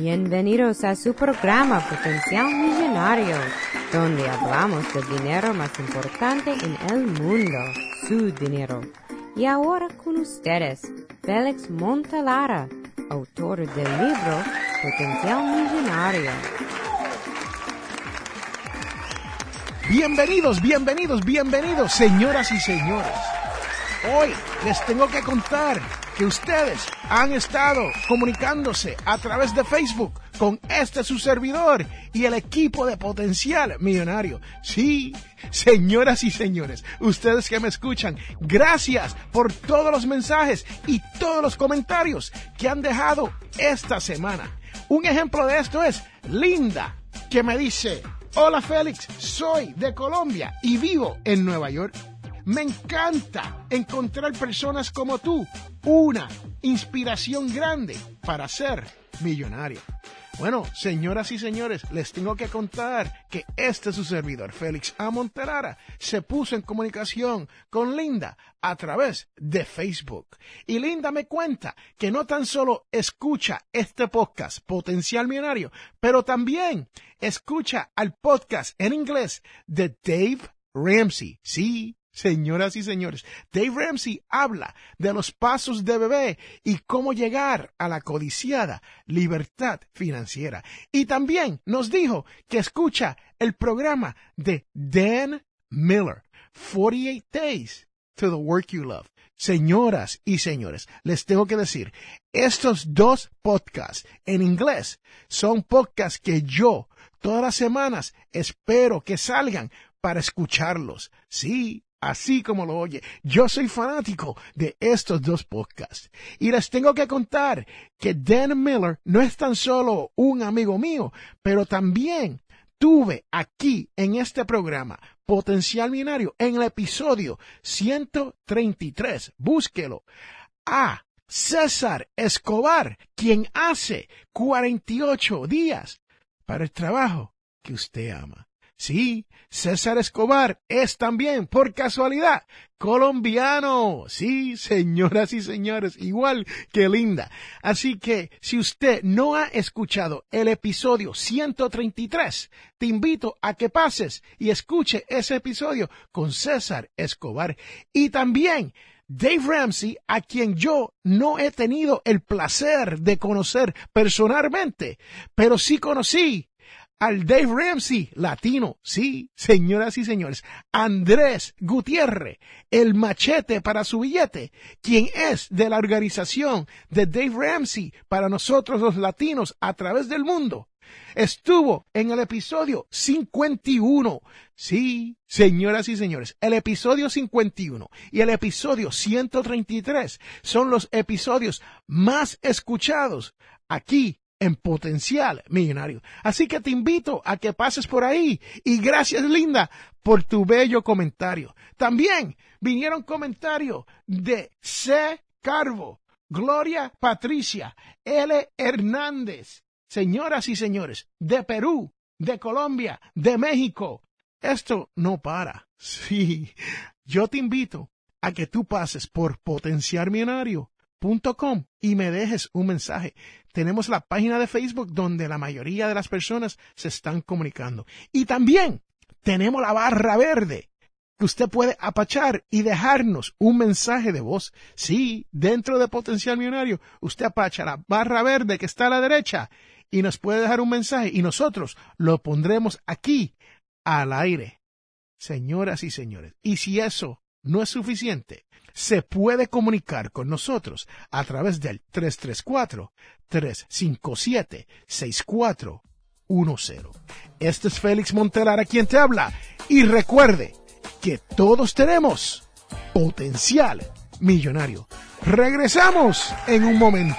Bienvenidos a su programa Potencial Millonario, donde hablamos del dinero más importante en el mundo, su dinero. Y ahora con ustedes, Félix Montalara, autor del libro Potencial Millonario. Bienvenidos, bienvenidos, bienvenidos, señoras y señores. Hoy les tengo que contar que ustedes han estado comunicándose a través de Facebook con este su servidor y el equipo de Potencial Millonario. Sí, señoras y señores, ustedes que me escuchan, gracias por todos los mensajes y todos los comentarios que han dejado esta semana. Un ejemplo de esto es Linda, que me dice, hola Félix, soy de Colombia y vivo en Nueva York. Me encanta encontrar personas como tú, una inspiración grande para ser millonario. Bueno, señoras y señores, les tengo que contar que este su servidor, Félix A. Montelara, se puso en comunicación con Linda a través de Facebook. Y Linda me cuenta que no tan solo escucha este podcast, Potencial Millonario, pero también escucha al podcast en inglés de Dave Ramsey. Sí, Señoras y señores, Dave Ramsey habla de los pasos de bebé y cómo llegar a la codiciada libertad financiera. Y también nos dijo que escucha el programa de Dan Miller, 48 Days to the Work You Love. Señoras y señores, les tengo que decir, estos dos podcasts en inglés son podcasts que yo todas las semanas espero que salgan para escucharlos. Sí, Así como lo oye, yo soy fanático de estos dos podcasts. Y les tengo que contar que Dan Miller no es tan solo un amigo mío, pero también tuve aquí en este programa Potencial Millonario en el episodio 133. Búsquelo. A César Escobar, quien hace 48 días para el trabajo que usted ama. Sí, César Escobar es también, por casualidad, colombiano. Sí, señoras y señores, igual que linda. Así que si usted no ha escuchado el episodio 133, te invito a que pases y escuche ese episodio con César Escobar. Y también Dave Ramsey, a quien yo no he tenido el placer de conocer personalmente, pero sí conocí al Dave Ramsey latino, sí, señoras y señores, Andrés Gutiérrez, el machete para su billete, quien es de la organización de Dave Ramsey para nosotros los latinos a través del mundo. Estuvo en el episodio 51. Sí, señoras y señores, el episodio 51 y el episodio 133 son los episodios más escuchados aquí en potencial millonario. Así que te invito a que pases por ahí y gracias Linda por tu bello comentario. También vinieron comentarios de C. Carvo, Gloria Patricia, L. Hernández, señoras y señores, de Perú, de Colombia, de México. Esto no para. Sí, yo te invito a que tú pases por potencialmillonario.com y me dejes un mensaje tenemos la página de Facebook donde la mayoría de las personas se están comunicando. Y también tenemos la barra verde que usted puede apachar y dejarnos un mensaje de voz. Sí, dentro de Potencial Millonario, usted apacha la barra verde que está a la derecha y nos puede dejar un mensaje y nosotros lo pondremos aquí al aire. Señoras y señores, y si eso no es suficiente, se puede comunicar con nosotros a través del 334-357-6410. Este es Félix Montelar a quien te habla y recuerde que todos tenemos potencial millonario. Regresamos en un momento.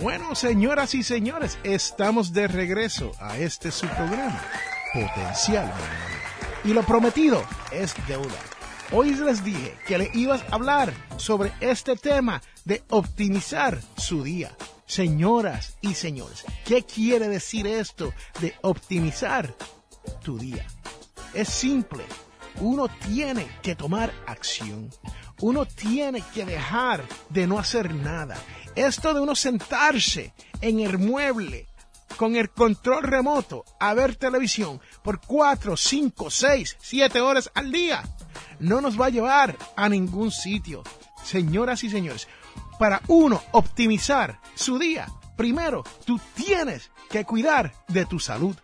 Bueno, señoras y señores, estamos de regreso a este su programa, Potencial. Y lo prometido es deuda. Hoy les dije que le ibas a hablar sobre este tema de optimizar su día. Señoras y señores, ¿qué quiere decir esto de optimizar tu día? Es simple. Uno tiene que tomar acción. Uno tiene que dejar de no hacer nada. Esto de uno sentarse en el mueble con el control remoto a ver televisión por cuatro, cinco, seis, siete horas al día no nos va a llevar a ningún sitio. Señoras y señores, para uno optimizar su día, primero tú tienes que cuidar de tu salud.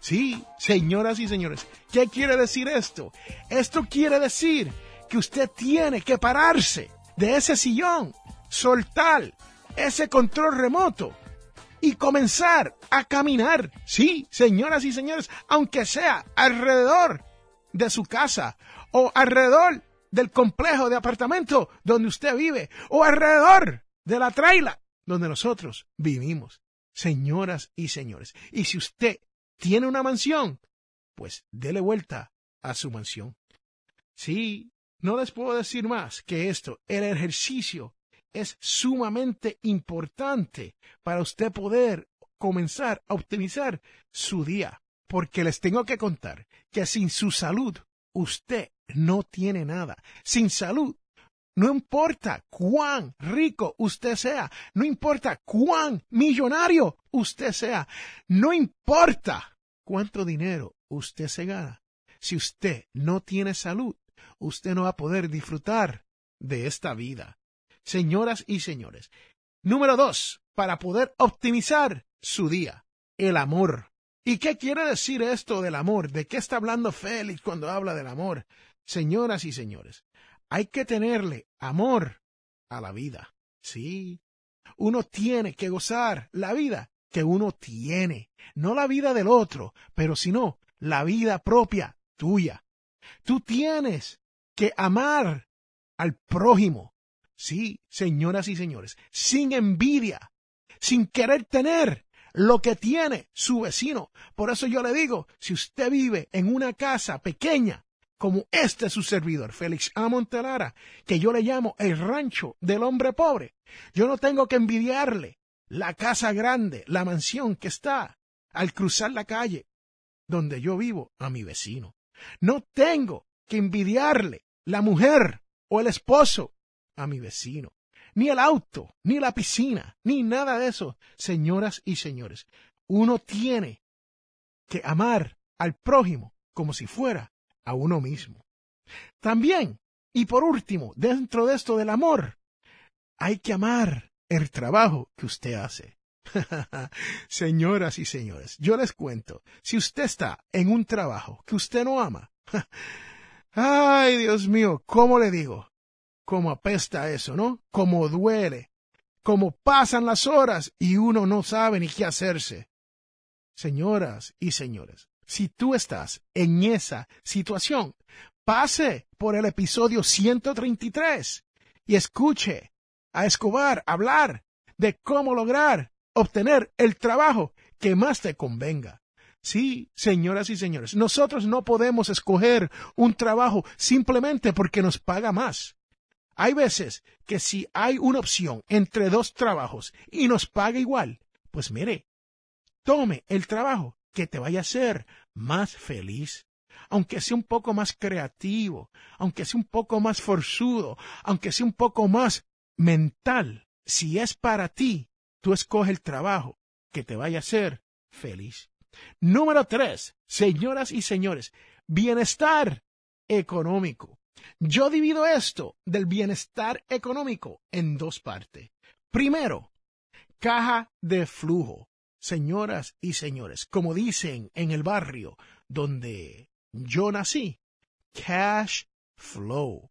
Sí, señoras y señores, ¿qué quiere decir esto? Esto quiere decir que usted tiene que pararse de ese sillón, soltar ese control remoto y comenzar a caminar. Sí, señoras y señores, aunque sea alrededor de su casa o alrededor del complejo de apartamento donde usted vive o alrededor de la traila donde nosotros vivimos. Señoras y señores, y si usted tiene una mansión, pues dele vuelta a su mansión. Sí, no les puedo decir más que esto, el ejercicio es sumamente importante para usted poder comenzar a optimizar su día, porque les tengo que contar que sin su salud usted no tiene nada. Sin salud no importa cuán rico usted sea, no importa cuán millonario usted sea, no importa cuánto dinero usted se gana. Si usted no tiene salud, usted no va a poder disfrutar de esta vida. Señoras y señores, número dos, para poder optimizar su día, el amor. ¿Y qué quiere decir esto del amor? ¿De qué está hablando Félix cuando habla del amor? Señoras y señores, hay que tenerle amor a la vida. Sí, uno tiene que gozar la vida que uno tiene, no la vida del otro, pero sino la vida propia tuya. Tú tienes que amar al prójimo. Sí, señoras y señores, sin envidia, sin querer tener lo que tiene su vecino. Por eso yo le digo, si usted vive en una casa pequeña, como este su servidor, Félix A. Montelara, que yo le llamo el rancho del hombre pobre. Yo no tengo que envidiarle la casa grande, la mansión que está al cruzar la calle donde yo vivo a mi vecino. No tengo que envidiarle la mujer o el esposo a mi vecino, ni el auto, ni la piscina, ni nada de eso. Señoras y señores, uno tiene que amar al prójimo como si fuera a uno mismo. También, y por último, dentro de esto del amor, hay que amar el trabajo que usted hace. Señoras y señores, yo les cuento, si usted está en un trabajo que usted no ama, ay Dios mío, ¿cómo le digo? ¿Cómo apesta eso, no? ¿Cómo duele? ¿Cómo pasan las horas y uno no sabe ni qué hacerse? Señoras y señores, si tú estás en esa situación, pase por el episodio 133 y escuche a Escobar hablar de cómo lograr obtener el trabajo que más te convenga. Sí, señoras y señores, nosotros no podemos escoger un trabajo simplemente porque nos paga más. Hay veces que si hay una opción entre dos trabajos y nos paga igual, pues mire, tome el trabajo que te vaya a hacer más feliz, aunque sea un poco más creativo, aunque sea un poco más forzudo, aunque sea un poco más mental. Si es para ti, tú escoge el trabajo que te vaya a hacer feliz. Número tres, señoras y señores, bienestar económico. Yo divido esto del bienestar económico en dos partes. Primero, caja de flujo señoras y señores, como dicen en el barrio donde yo nací, cash flow.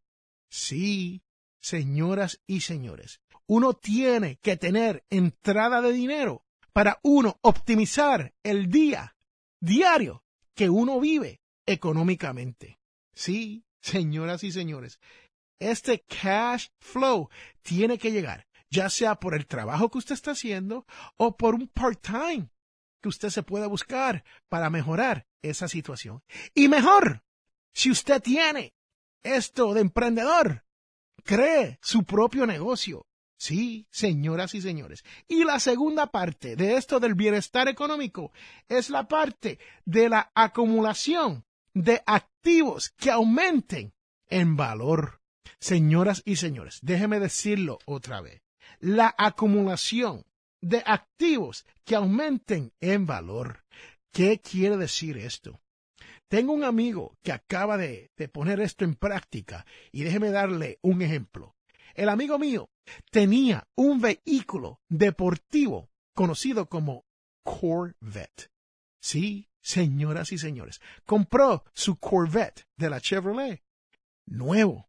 Sí, señoras y señores, uno tiene que tener entrada de dinero para uno optimizar el día diario que uno vive económicamente. Sí, señoras y señores, este cash flow tiene que llegar ya sea por el trabajo que usted está haciendo o por un part-time que usted se pueda buscar para mejorar esa situación. Y mejor, si usted tiene esto de emprendedor, cree su propio negocio. Sí, señoras y señores. Y la segunda parte de esto del bienestar económico es la parte de la acumulación de activos que aumenten en valor. Señoras y señores, déjeme decirlo otra vez. La acumulación de activos que aumenten en valor. ¿Qué quiere decir esto? Tengo un amigo que acaba de, poner esto en práctica y déjeme darle un ejemplo. El amigo mío tenía un vehículo deportivo conocido como Corvette. Sí, señoras y señores, compró su Corvette de la Chevrolet nuevo.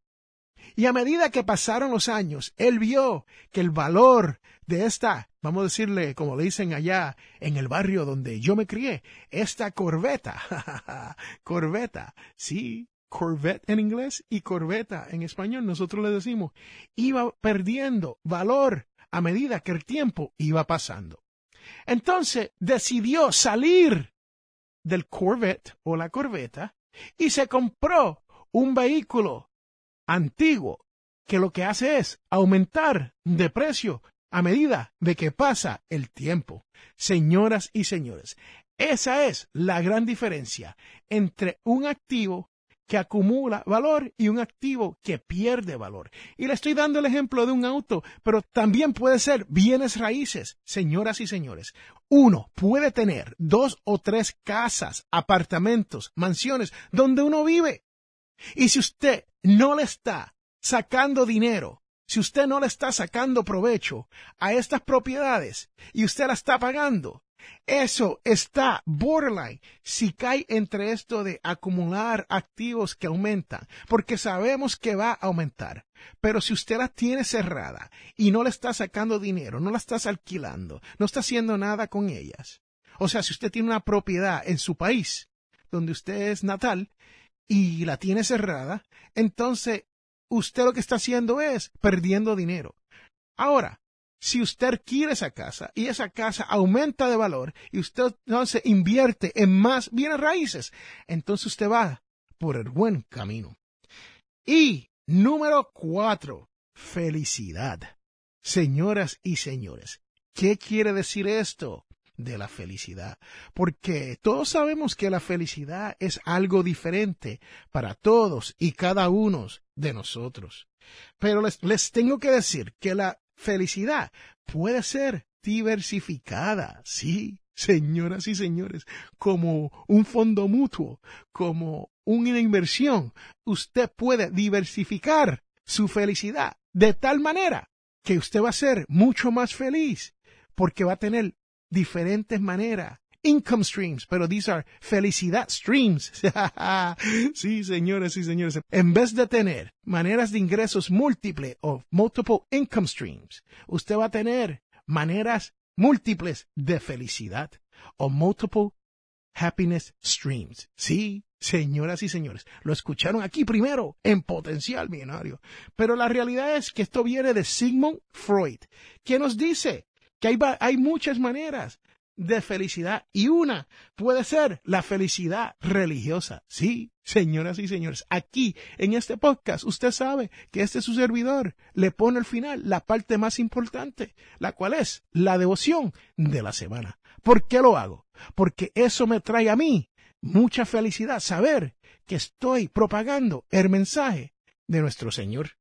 Y a medida que pasaron los años, él vio que el valor de esta, vamos a decirle, como le dicen allá en el barrio donde yo me crié, esta corbeta, corbeta, sí, Corvette en inglés y corbeta en español, nosotros le decimos, iba perdiendo valor a medida que el tiempo iba pasando. Entonces decidió salir del Corvette o la corbeta y se compró un vehículo antiguo que lo que hace es aumentar de precio a medida de que pasa el tiempo. Señoras y señores, esa es la gran diferencia entre un activo que acumula valor y un activo que pierde valor. Y le estoy dando el ejemplo de un auto, pero también puede ser bienes raíces, señoras y señores. Uno puede tener dos o tres casas, apartamentos, mansiones donde uno vive. Y si usted no le está sacando dinero, si usted no le está sacando provecho a estas propiedades y usted la está pagando, eso está borderline si cae entre esto de acumular activos que aumentan, porque sabemos que va a aumentar. Pero si usted la tiene cerrada y no le está sacando dinero, no la estás alquilando, no está haciendo nada con ellas. O sea, si usted tiene una propiedad en su país, donde usted es natal, y la tiene cerrada, entonces usted lo que está haciendo es perdiendo dinero. Ahora, si usted quiere esa casa y esa casa aumenta de valor y usted entonces invierte en más bienes raíces, entonces usted va por el buen camino. Y número cuatro, felicidad. Señoras y señores, ¿qué quiere decir esto? De la felicidad, porque todos sabemos que la felicidad es algo diferente para todos y cada uno de nosotros. Pero les, les tengo que decir que la felicidad puede ser diversificada, sí, señoras y señores, como un fondo mutuo, como una inversión. Usted puede diversificar su felicidad de tal manera que usted va a ser mucho más feliz porque va a tener diferentes maneras. Income streams, pero these are felicidad streams. sí, señores y señores. En vez de tener maneras de ingresos múltiples o multiple income streams, usted va a tener maneras múltiples de felicidad o multiple happiness streams. Sí, señoras y señores, lo escucharon aquí primero en Potencial Millonario. Pero la realidad es que esto viene de Sigmund Freud, que nos dice que hay, hay muchas maneras de felicidad y una puede ser la felicidad religiosa. Sí, señoras y señores, aquí en este podcast usted sabe que este su servidor le pone al final la parte más importante, la cual es la devoción de la semana. ¿Por qué lo hago? Porque eso me trae a mí mucha felicidad saber que estoy propagando el mensaje de nuestro Señor.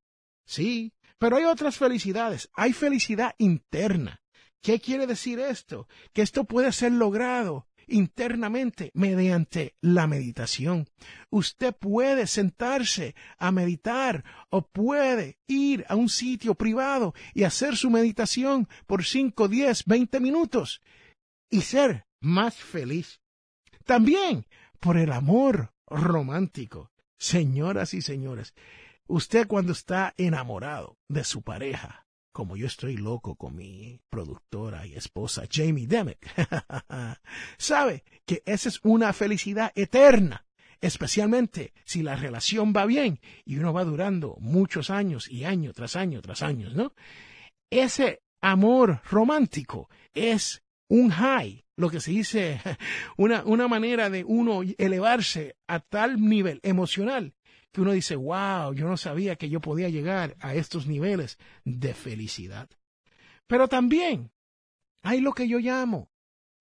Sí, pero hay otras felicidades, hay felicidad interna ¿Qué quiere decir esto? Que esto puede ser logrado internamente mediante la meditación. Usted puede sentarse a meditar o puede ir a un sitio privado y hacer su meditación por 5, 10, 20 minutos y ser más feliz. También por el amor romántico. Señoras y señores, usted cuando está enamorado de su pareja, como yo estoy loco con mi productora y esposa Jamie Demick, sabe que esa es una felicidad eterna, especialmente si la relación va bien y uno va durando muchos años y año tras año tras año, ¿no? ese amor romántico es un high, lo que se dice, una, una manera de uno elevarse a tal nivel emocional que uno dice, wow, yo no sabía que yo podía llegar a estos niveles de felicidad. Pero también hay lo que yo llamo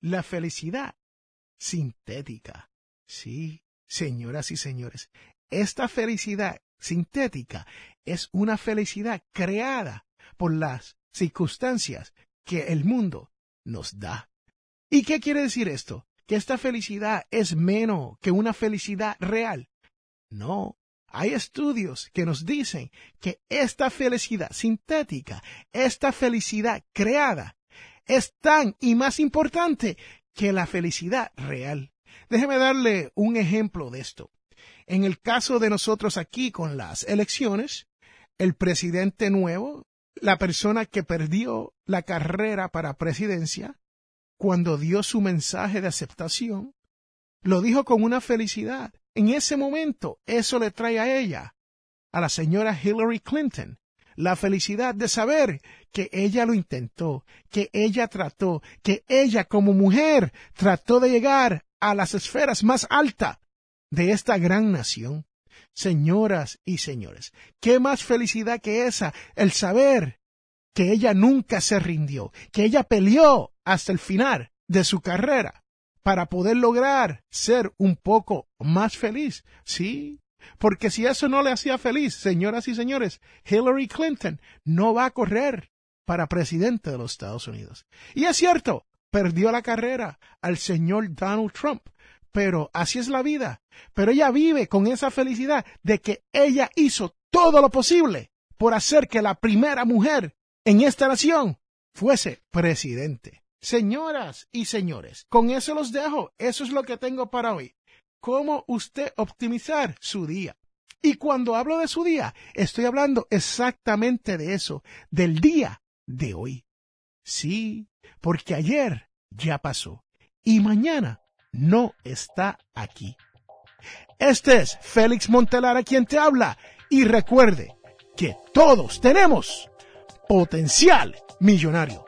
la felicidad sintética. Sí, señoras y señores, esta felicidad sintética es una felicidad creada por las circunstancias que el mundo nos da. ¿Y qué quiere decir esto? ¿Que esta felicidad es menos que una felicidad real? No, hay estudios que nos dicen que esta felicidad sintética, esta felicidad creada, es tan y más importante que la felicidad real. Déjeme darle un ejemplo de esto. En el caso de nosotros aquí con las elecciones, el presidente nuevo, la persona que perdió la carrera para presidencia, cuando dio su mensaje de aceptación, lo dijo con una felicidad. En ese momento, eso le trae a ella, a la señora Hillary Clinton, la felicidad de saber que ella lo intentó, que ella trató, que ella como mujer trató de llegar a las esferas más altas de esta gran nación. Señoras y señores, qué más felicidad que esa, el saber que ella nunca se rindió, que ella peleó hasta el final de su carrera para poder lograr ser un poco más feliz. Sí, porque si eso no le hacía feliz, señoras y señores, Hillary Clinton no va a correr para presidente de los Estados Unidos. Y es cierto, perdió la carrera al señor Donald Trump, pero así es la vida. Pero ella vive con esa felicidad de que ella hizo todo lo posible por hacer que la primera mujer en esta nación fuese presidente. Señoras y señores, con eso los dejo. Eso es lo que tengo para hoy cómo usted optimizar su día. Y cuando hablo de su día, estoy hablando exactamente de eso, del día de hoy. Sí, porque ayer ya pasó y mañana no está aquí. Este es Félix Montelara quien te habla y recuerde que todos tenemos potencial millonario.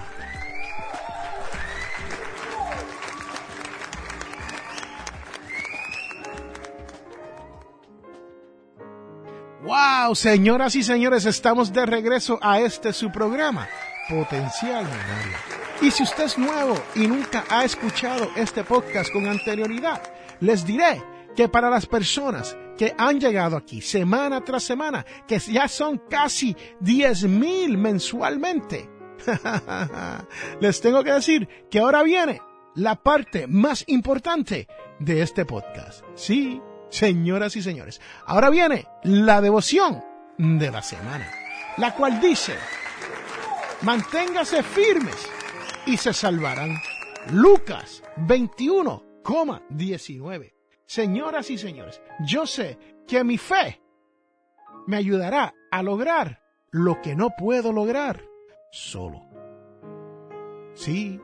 Wow, señoras y señores, estamos de regreso a este su programa, Potencial Millonario. Y si usted es nuevo y nunca ha escuchado este podcast con anterioridad, les diré que para las personas que han llegado aquí semana tras semana, que ya son casi 10 mil mensualmente, les tengo que decir que ahora viene la parte más importante de este podcast. Sí, señoras y señores. Ahora viene la devoción de la semana, la cual dice, manténgase firmes y se salvarán. Lucas 21,19. Señoras y señores, yo sé que mi fe me ayudará a lograr lo que no puedo lograr solo. Sí,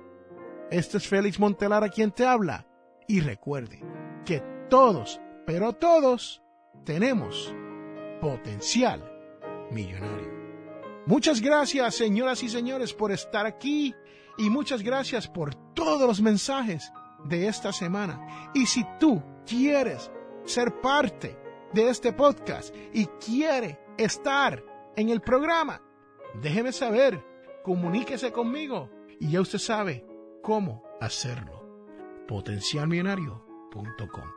este es Félix Montelar a quien te habla. Y recuerde que todos pero todos tenemos potencial millonario. Muchas gracias, señoras y señores, por estar aquí y muchas gracias por todos los mensajes de esta semana. Y si tú quieres ser parte de este podcast y quiere estar en el programa, déjeme saber, comuníquese conmigo y ya usted sabe cómo hacerlo. Potencialmillonario.com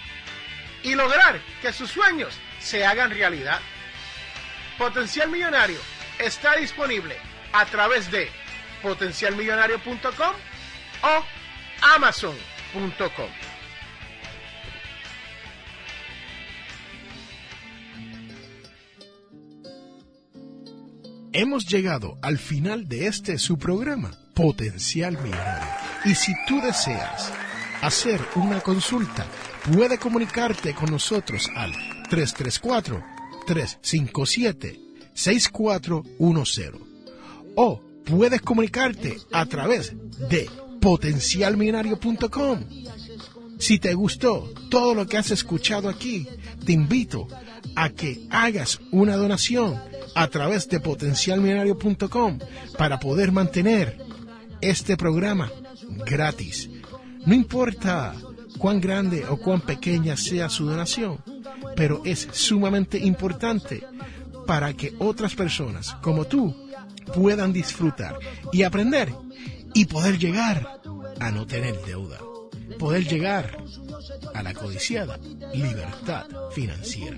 y lograr que sus sueños se hagan realidad. Potencial Millonario está disponible a través de potencialmillonario.com o amazon.com. Hemos llegado al final de este su programa, Potencial Millonario. Y si tú deseas hacer una consulta, puede comunicarte con nosotros al 334-357-6410 o puedes comunicarte a través de potencialmillonario.com. Si te gustó todo lo que has escuchado aquí, te invito a que hagas una donación a través de potencialmillonario.com para poder mantener este programa gratis. No importa cuán grande o cuán pequeña sea su donación, pero es sumamente importante para que otras personas como tú puedan disfrutar y aprender y poder llegar a no tener deuda, poder llegar a la codiciada libertad financiera.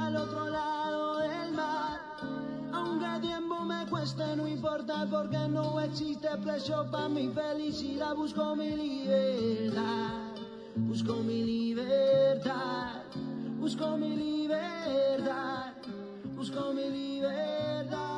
Porque no existe precio para mi felicidad. Busco mi libertad, busco mi libertad, busco mi libertad, busco mi libertad.